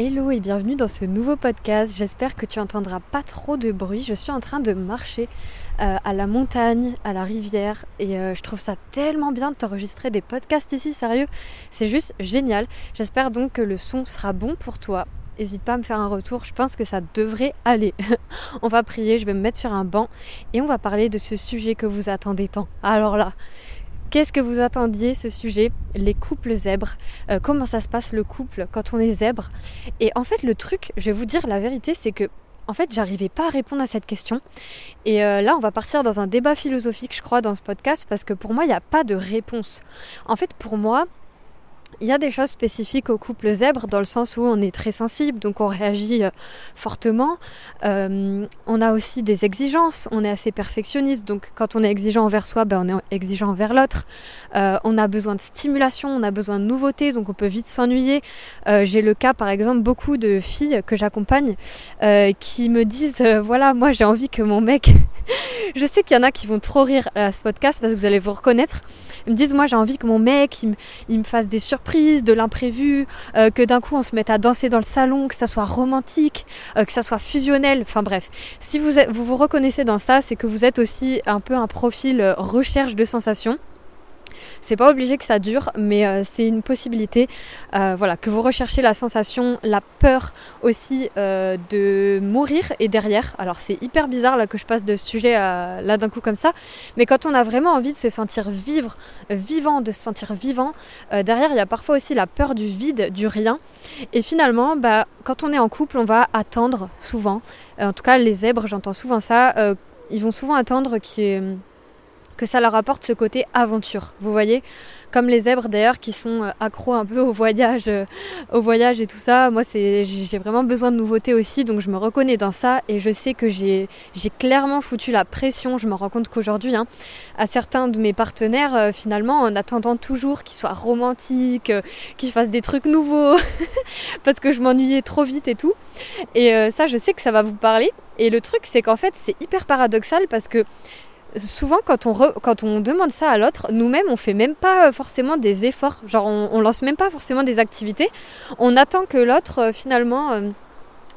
Hello et bienvenue dans ce nouveau podcast. J'espère que tu entendras pas trop de bruit. Je suis en train de marcher euh, à la montagne, à la rivière et euh, je trouve ça tellement bien de t'enregistrer des podcasts ici, sérieux. C'est juste génial. J'espère donc que le son sera bon pour toi. N'hésite pas à me faire un retour, je pense que ça devrait aller. on va prier, je vais me mettre sur un banc et on va parler de ce sujet que vous attendez tant. Alors là, Qu'est-ce que vous attendiez ce sujet Les couples zèbres? Euh, comment ça se passe le couple quand on est zèbre? Et en fait, le truc, je vais vous dire la vérité, c'est que en fait, j'arrivais pas à répondre à cette question. Et euh, là, on va partir dans un débat philosophique, je crois, dans ce podcast, parce que pour moi, il n'y a pas de réponse. En fait, pour moi, il y a des choses spécifiques au couple zèbre dans le sens où on est très sensible, donc on réagit euh, fortement. Euh, on a aussi des exigences, on est assez perfectionniste, donc quand on est exigeant envers soi, ben on est exigeant envers l'autre. Euh, on a besoin de stimulation, on a besoin de nouveautés, donc on peut vite s'ennuyer. j'ai le cas par exemple beaucoup de filles que j'accompagne qui me disent voilà moi j'ai envie que mon mec, je sais qu'il y en a qui vont trop rire à ce podcast parce que vous allez vous reconnaître. Ils me disent moi j'ai envie que mon mec il me, il me fasse des surprises de l'imprévu, euh, que d'un coup on se mette à danser dans le salon, que ça soit romantique, euh, que ça soit fusionnel, enfin bref. Si vous, vous reconnaissez dans ça, c'est que vous êtes aussi un peu un profil euh, recherche de sensations. C'est pas obligé que ça dure, mais euh, c'est une possibilité. Euh, voilà, que vous recherchez la sensation, la peur aussi euh, de mourir et derrière. Alors c'est hyper bizarre là que je passe de ce sujet à, là d'un coup comme ça, mais quand on a vraiment envie de se sentir vivre, vivant, de se sentir vivant, derrière il y a parfois aussi la peur du vide, du rien. Et finalement, bah, quand on est en couple, on va attendre souvent. en tout cas, les zèbres, j'entends souvent ça. ils vont souvent attendre qu'il y ait que ça leur apporte ce côté aventure. Vous voyez, comme les zèbres d'ailleurs qui sont euh, accros un peu au voyage, euh, au voyage et tout ça. Moi, j'ai vraiment besoin de nouveautés aussi, donc je me reconnais dans ça et je sais que j'ai clairement foutu la pression. Je me rends compte qu'aujourd'hui, hein, à certains de mes partenaires, euh, finalement, en attendant toujours qu'ils soient romantiques, qu'ils fassent des trucs nouveaux, parce que je m'ennuyais trop vite et tout. Et ça, je sais que ça va vous parler. Et le truc, c'est qu'en fait, c'est hyper paradoxal parce que souvent quand on, quand on demande ça à l'autre, nous-mêmes on fait même pas euh, forcément des efforts, genre on, on, lance même pas forcément des activités, on attend que l'autre euh, finalement euh,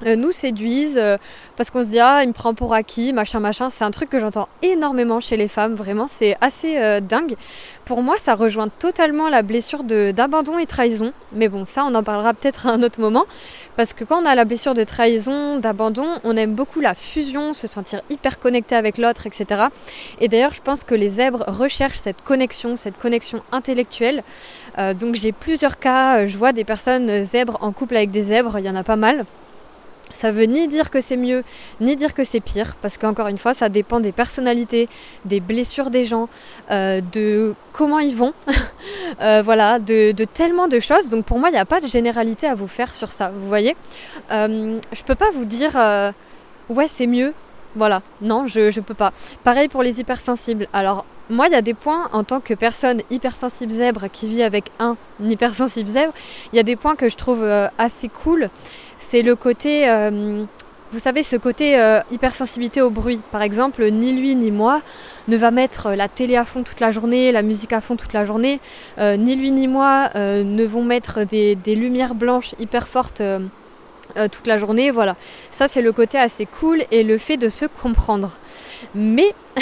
nous séduisent euh, parce qu'on se dit ah il me prend pour acquis machin machin. C'est un truc que j'entends énormément chez les femmes vraiment. C'est assez euh, dingue. Pour moi ça rejoint totalement la blessure d'abandon et trahison. Mais bon ça on en parlera peut-être à un autre moment. Parce que quand on a la blessure de trahison d'abandon on aime beaucoup la fusion se sentir hyper connecté avec l'autre etc et d'ailleurs je pense que les zèbres recherchent cette connexion cette connexion intellectuelle. Donc j'ai plusieurs cas. Je vois des personnes zèbres en couple avec des zèbres. Il y en a pas mal ça veut ni dire que c'est mieux, ni dire que c'est pire, parce qu'encore une fois, ça dépend des personnalités, des blessures des gens, euh, de comment ils vont, euh, voilà, de, tellement de choses. Donc pour moi, il n'y a pas de généralité à vous faire sur ça, vous voyez. Euh, je peux pas vous dire, euh, ouais, c'est mieux. Voilà, non, je ne peux pas. Pareil pour les hypersensibles. Alors, moi, il y a des points en tant que personne hypersensible zèbre qui vit avec un hypersensible zèbre, il y a des points que je trouve assez cool c'est le côté, euh, vous savez, ce côté euh, hypersensibilité au bruit. Par exemple, ni lui ni moi ne va mettre la télé à fond toute la journée, la musique à fond toute la journée. Euh, ni lui ni moi ne vont mettre des, des lumières blanches hyper fortes. toute la journée, voilà. Ça, c'est le côté assez cool et le fait de se comprendre. Mais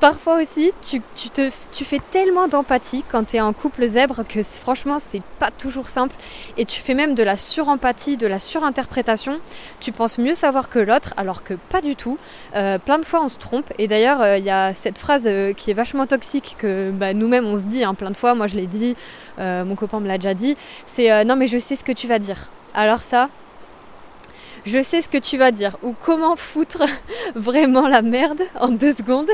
Parfois aussi, tu, te, tu fais tellement d'empathie quand tu es en couple zèbre que franchement, c'est pas toujours simple. Et tu fais même de la surempathie, de la surinterprétation. Tu penses mieux savoir que l'autre, alors que pas du tout. Euh, plein de fois, on se trompe. Et d'ailleurs, euh, il y a cette phrase euh, qui est vachement toxique que bah, nous-mêmes, on se dit hein, plein de fois. Moi, je l'ai dit, mon copain me l'a déjà dit. C'est non, mais je sais ce que tu vas dire. Alors ça, je sais ce que tu vas dire ou comment foutre vraiment la merde en deux secondes.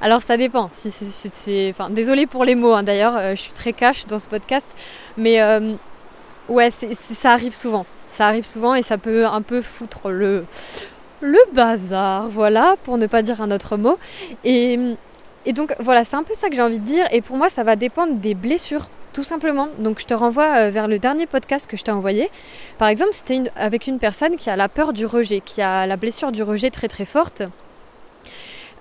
Alors ça dépend. Si enfin, désolé pour les mots. Hein. D'ailleurs, euh, je suis très cash dans ce podcast, mais euh, ouais, ça arrive souvent. Ça arrive souvent et ça peut un peu foutre le bazar. Voilà, pour ne pas dire un autre mot. Et donc voilà, c'est un peu ça que j'ai envie de dire. Et pour moi, ça va dépendre des blessures tout simplement. Donc je te renvoie euh, vers le dernier podcast que je t'ai envoyé. Par exemple, c'était avec une personne qui a la peur du rejet, qui a la blessure du rejet très très forte,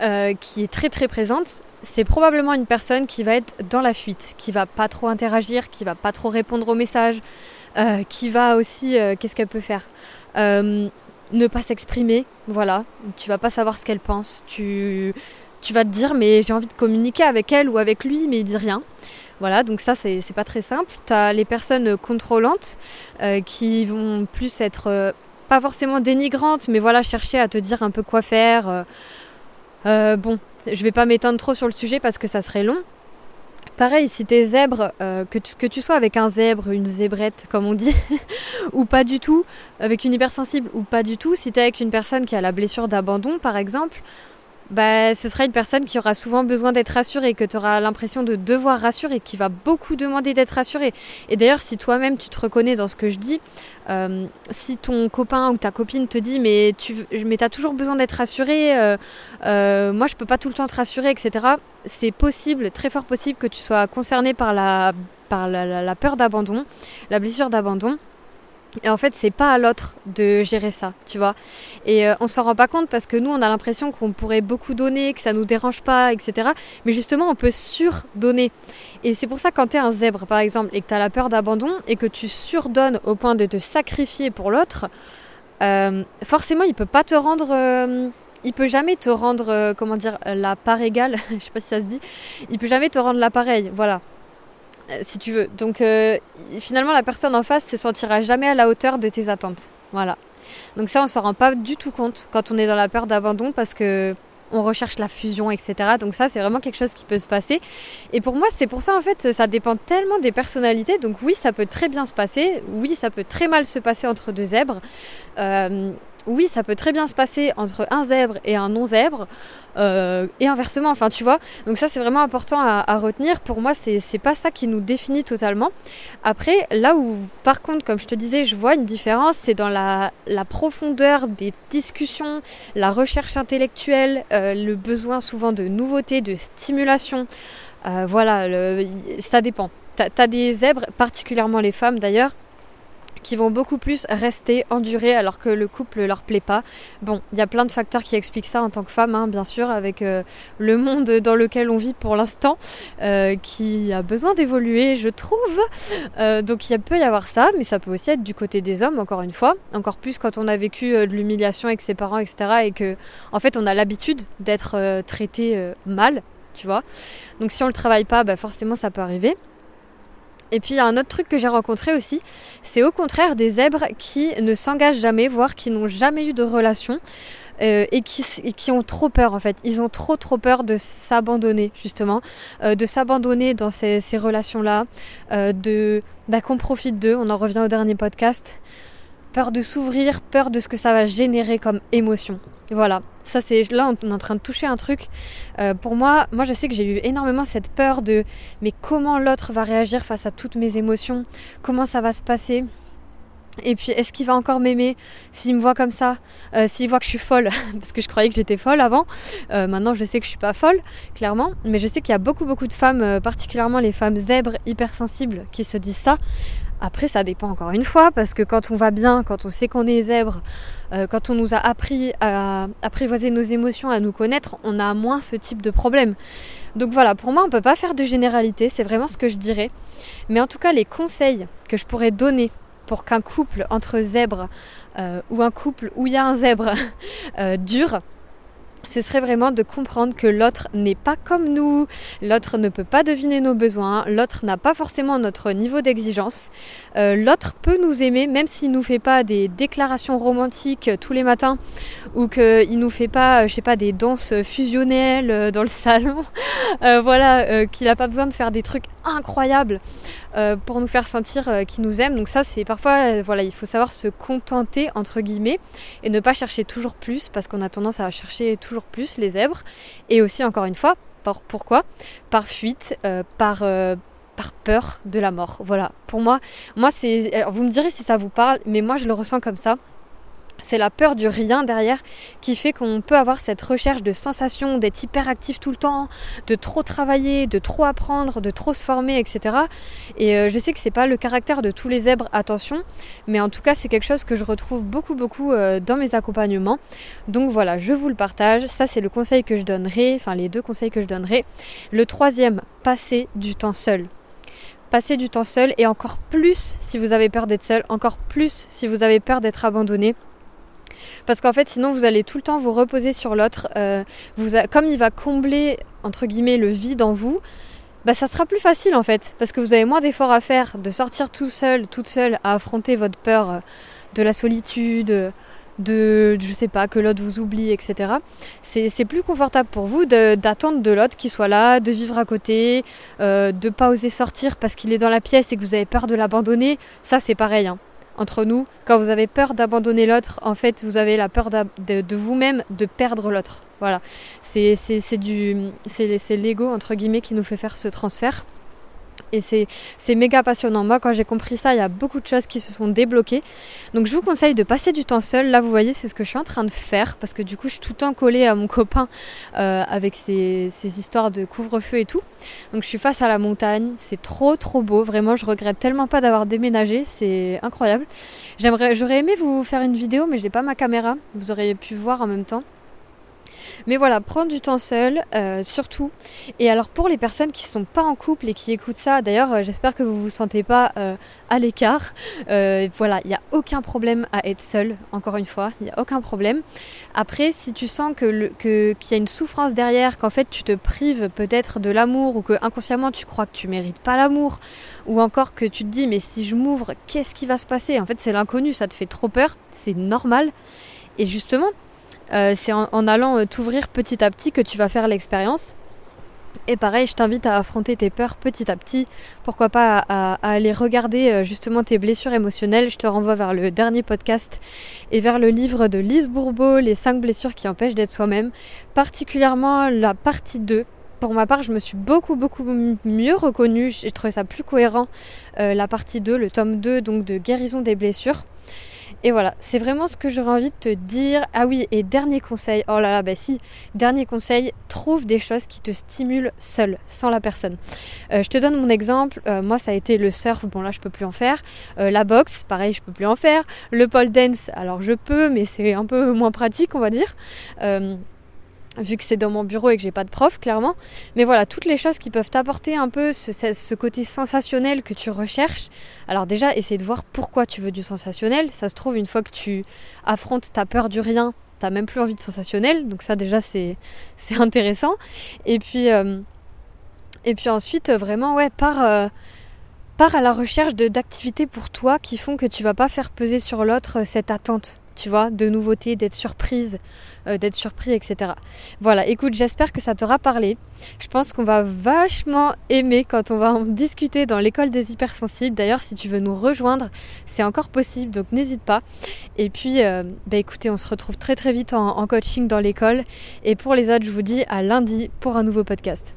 euh, qui est très très présente. C'est probablement une personne qui va être dans la fuite, qui va pas trop interagir, qui va pas trop répondre aux messages, qui va aussi, qu'est-ce qu'elle peut faire? Ne pas s'exprimer, voilà. Tu vas pas savoir ce qu'elle pense. Tu, tu vas te dire, mais j'ai envie de communiquer avec elle ou avec lui, mais il dit rien. Voilà, donc ça, c'est pas très simple. Tu les personnes contrôlantes qui vont plus être pas forcément dénigrantes, mais voilà, chercher à te dire un peu quoi faire. bon, je vais pas m'étendre trop sur le sujet parce que ça serait long. Pareil, si t'es zèbre, euh, que, tu, que tu sois avec un zèbre, une zébrette comme on dit, ou pas du tout, avec une hypersensible ou pas du tout, si t'es avec une personne qui a la blessure d'abandon par exemple, bah, ce sera une personne qui aura souvent besoin d'être rassurée, que tu auras l'impression de devoir rassurer, qui va beaucoup demander d'être rassurée. Et d'ailleurs, si toi-même tu te reconnais dans ce que je dis, euh, si ton copain ou ta copine te dit mais tu mais as toujours besoin d'être rassurée, euh, euh, moi je peux pas tout le temps te rassurer, etc. C'est possible, très fort possible que tu sois concerné par la, par la peur d'abandon, la blessure d'abandon. Et en fait, c'est pas à l'autre de gérer ça, tu vois. Et euh, on s'en rend pas compte parce que nous, on a l'impression qu'on pourrait beaucoup donner, que ça nous dérange pas, etc. Mais justement, on peut surdonner. Et c'est pour ça quand tu es un zèbre, par exemple, et que tu as la peur d'abandon et que tu surdonnes au point de te sacrifier pour l'autre, euh, forcément, il peut pas te rendre. Euh, il peut jamais te rendre, comment dire, la part égale. Je sais pas si ça se dit. Il peut jamais te rendre l'appareil. Voilà. Euh, si tu veux. Donc euh, finalement, la personne en face se sentira jamais à la hauteur de tes attentes. Voilà. Donc ça, on s'en rend pas du tout compte quand on est dans la peur d'abandon parce que on recherche la fusion, etc. Donc ça, c'est vraiment quelque chose qui peut se passer. Et pour moi, c'est pour ça, en fait, ça dépend tellement des personnalités. Donc oui, ça peut très bien se passer. Oui, ça peut très mal se passer entre deux zèbres. Euh, oui, ça peut très bien se passer entre un zèbre et un non-zèbre, euh, et inversement, enfin tu vois. Donc ça c'est vraiment important à, retenir. Pour moi, c'est pas ça qui nous définit totalement. Après, là où par contre, comme je te disais, je vois une différence, c'est dans la, profondeur des discussions, la recherche intellectuelle, euh, le besoin souvent de nouveautés, de stimulation. Euh, voilà, ça dépend. T'as as des zèbres, particulièrement les femmes d'ailleurs, qui vont beaucoup plus rester, endurer alors que le couple leur plaît pas. Bon, il y a plein de facteurs qui expliquent ça en tant que femme, hein, bien sûr, avec euh, le monde dans lequel on vit pour l'instant, euh, qui a besoin d'évoluer, je trouve. Euh, donc il peut y avoir ça, mais ça peut aussi être du côté des hommes, encore une fois, encore plus quand on a vécu de l'humiliation avec ses parents, etc. Et que, en fait, on a l'habitude d'être traité mal, tu vois. Donc si on le travaille pas, bah, forcément ça peut arriver. Et puis il y a un autre truc que j'ai rencontré aussi, c'est au contraire des zèbres qui ne s'engagent jamais, voire qui n'ont jamais eu de relation. Euh, et, qui, ont trop peur en fait. Ils ont trop trop peur de s'abandonner justement, euh, de s'abandonner dans ces, ces relations-là, euh, de bah, qu'on profite d'eux. On en revient au dernier podcast peur de s'ouvrir, peur de ce que ça va générer comme émotion. Voilà, ça c'est là on est en train de toucher un truc. Euh, pour moi, moi je sais que j'ai eu énormément cette peur de mais comment l'autre va réagir face à toutes mes émotions, comment ça va se passer? Et puis, est-ce qu'il va encore m'aimer? S'il me voit comme ça euh, S'il voit que je suis folle Parce que je croyais que j'étais folle avant. Euh, maintenant, je sais que je suis pas folle, clairement. Mais je sais qu'il y a beaucoup, beaucoup de femmes, particulièrement les femmes zèbres hypersensibles, qui se disent ça. Après, ça dépend encore une fois, parce que quand on va bien, quand on sait qu'on est zèbre, euh, quand on nous a appris à apprivoiser nos émotions, à nous connaître, on a moins ce type de problème. Donc voilà, pour moi, on ne peut pas faire de généralité, c'est vraiment ce que je dirais. Mais en tout cas, les conseils que je pourrais donner pour qu'un couple entre zèbres euh, ou un couple où il y a un zèbre euh, dure, ce serait vraiment de comprendre que l'autre n'est pas comme nous, l'autre ne peut pas deviner nos besoins, l'autre n'a pas forcément notre niveau d'exigence, euh, l'autre peut nous aimer même s'il nous fait pas des déclarations romantiques tous les matins ou qu'il nous fait pas, euh, je sais pas, des danses fusionnelles euh, dans le salon, voilà, qu'il n'a pas besoin de faire des trucs incroyables pour nous faire sentir qu'il nous aime. Donc ça, c'est parfois, voilà, il faut savoir se contenter entre guillemets et ne pas chercher toujours plus parce qu'on a tendance à chercher toujours plus les zèbres. Et aussi, encore une fois, pourquoi? Par fuite, euh, par, euh, par peur de la mort. Voilà. Pour moi, moi c'est. Vous me direz si ça vous parle, mais moi je le ressens comme ça. C'est la peur du rien derrière qui fait qu'on peut avoir cette recherche de sensation, d'être hyperactif tout le temps, de trop travailler, de trop apprendre, de trop se former, etc. Et euh, je sais que c'est pas le caractère de tous les zèbres, attention, mais en tout cas c'est quelque chose que je retrouve beaucoup beaucoup euh, dans mes accompagnements. Donc voilà, je vous le partage. Ça c'est le conseil que je donnerai, enfin les deux conseils que je donnerai. Le troisième, passer du temps seul passer du temps seul et encore plus si vous avez peur d'être seul, encore plus si vous avez peur d'être abandonné. Parce qu'en fait, sinon, vous allez tout le temps vous reposer sur l'autre. Euh, comme il va combler, entre guillemets, le vide en vous, bah, ça sera plus facile en fait. Parce que vous avez moins d'efforts à faire de sortir tout seul, toute seule, à affronter votre peur euh, de la solitude, de, je sais pas, que l'autre vous oublie, etc. C'est plus confortable pour vous d'attendre de, l'autre qui soit là, de vivre à côté, euh, de pas oser sortir parce qu'il est dans la pièce et que vous avez peur de l'abandonner. Ça, c'est pareil. Hein. Entre nous, quand vous avez peur d'abandonner l'autre, en fait, vous avez la peur de, vous-même de perdre l'autre. Voilà. C'est l'ego, entre guillemets, qui nous fait faire ce transfert. Et c'est méga passionnant. Moi, quand j'ai compris ça, il y a beaucoup de choses qui se sont débloquées. Donc, je vous conseille de passer du temps seul. Là, vous voyez, c'est ce que je suis en train de faire parce que du coup, je suis tout le temps collée à mon copain euh, avec ces, histoires de couvre-feu et tout. Donc, je suis face à la montagne. C'est trop, trop beau. Vraiment, je regrette tellement pas d'avoir déménagé. C'est incroyable. J'aimerais, j'aurais aimé vous faire une vidéo, mais je n'ai pas ma caméra. Vous auriez pu voir en même temps. Mais voilà, prendre du temps seul, euh, surtout. Et alors pour les personnes qui ne sont pas en couple et qui écoutent ça, d'ailleurs euh, j'espère que vous ne vous sentez pas euh, à l'écart. voilà, il n'y a aucun problème à être seul, encore une fois, il n'y a aucun problème. Après, si tu sens que qu'il y a une souffrance derrière, qu'en fait tu te prives peut-être de l'amour ou que inconsciemment tu crois que tu mérites pas l'amour, ou encore que tu te dis mais si je m'ouvre, qu'est-ce qui va se passer? En fait c'est l'inconnu, ça te fait trop peur, c'est normal. Et justement, euh, c'est en, allant euh, t'ouvrir petit à petit que tu vas faire l'expérience. Et pareil, je t'invite à affronter tes peurs petit à petit. Pourquoi pas à, aller regarder euh, justement tes blessures émotionnelles. Je te renvoie vers le dernier podcast et vers le livre de Lise Bourbeau, Les 5 blessures qui empêchent d'être soi-même. Particulièrement la partie 2. Pour ma part, je me suis beaucoup beaucoup mieux reconnue. J'ai trouvé ça plus cohérent. la partie 2, le tome 2 donc de guérison des blessures. Et voilà, c'est vraiment ce que j'aurais envie de te dire. Ah oui, et dernier conseil, oh là là, bah si, dernier conseil, trouve des choses qui te stimulent seul, sans la personne. Euh, je te donne mon exemple, euh, moi ça a été le surf, bon là je peux plus en faire. Euh, la boxe, pareil, je peux plus en faire. Le pole dance, alors je peux, mais c'est un peu moins pratique, on va dire vu que c'est dans mon bureau et que j'ai pas de prof, clairement. Mais voilà, toutes les choses qui peuvent t'apporter un peu ce, côté sensationnel que tu recherches. Alors déjà, essaye de voir pourquoi tu veux du sensationnel. Ça se trouve, une fois que tu affrontes ta peur du rien, t'as même plus envie de sensationnel. Donc ça, déjà, c'est intéressant. Et puis, euh, et puis ensuite, vraiment, ouais, par... Euh, à la recherche d'activités pour toi qui font que tu vas pas faire peser sur l'autre cette attente tu vois, de nouveautés, d'être surprise, euh, d'être surpris, etc. Voilà, écoute, j'espère que ça t'aura parlé. Je pense qu'on va vachement aimer quand on va en discuter dans l'école des hypersensibles. D'ailleurs, si tu veux nous rejoindre, c'est encore possible, donc n'hésite pas. Et puis, euh, bah écoutez, on se retrouve très très vite en coaching dans l'école. Et pour les autres, je vous dis à lundi pour un nouveau podcast.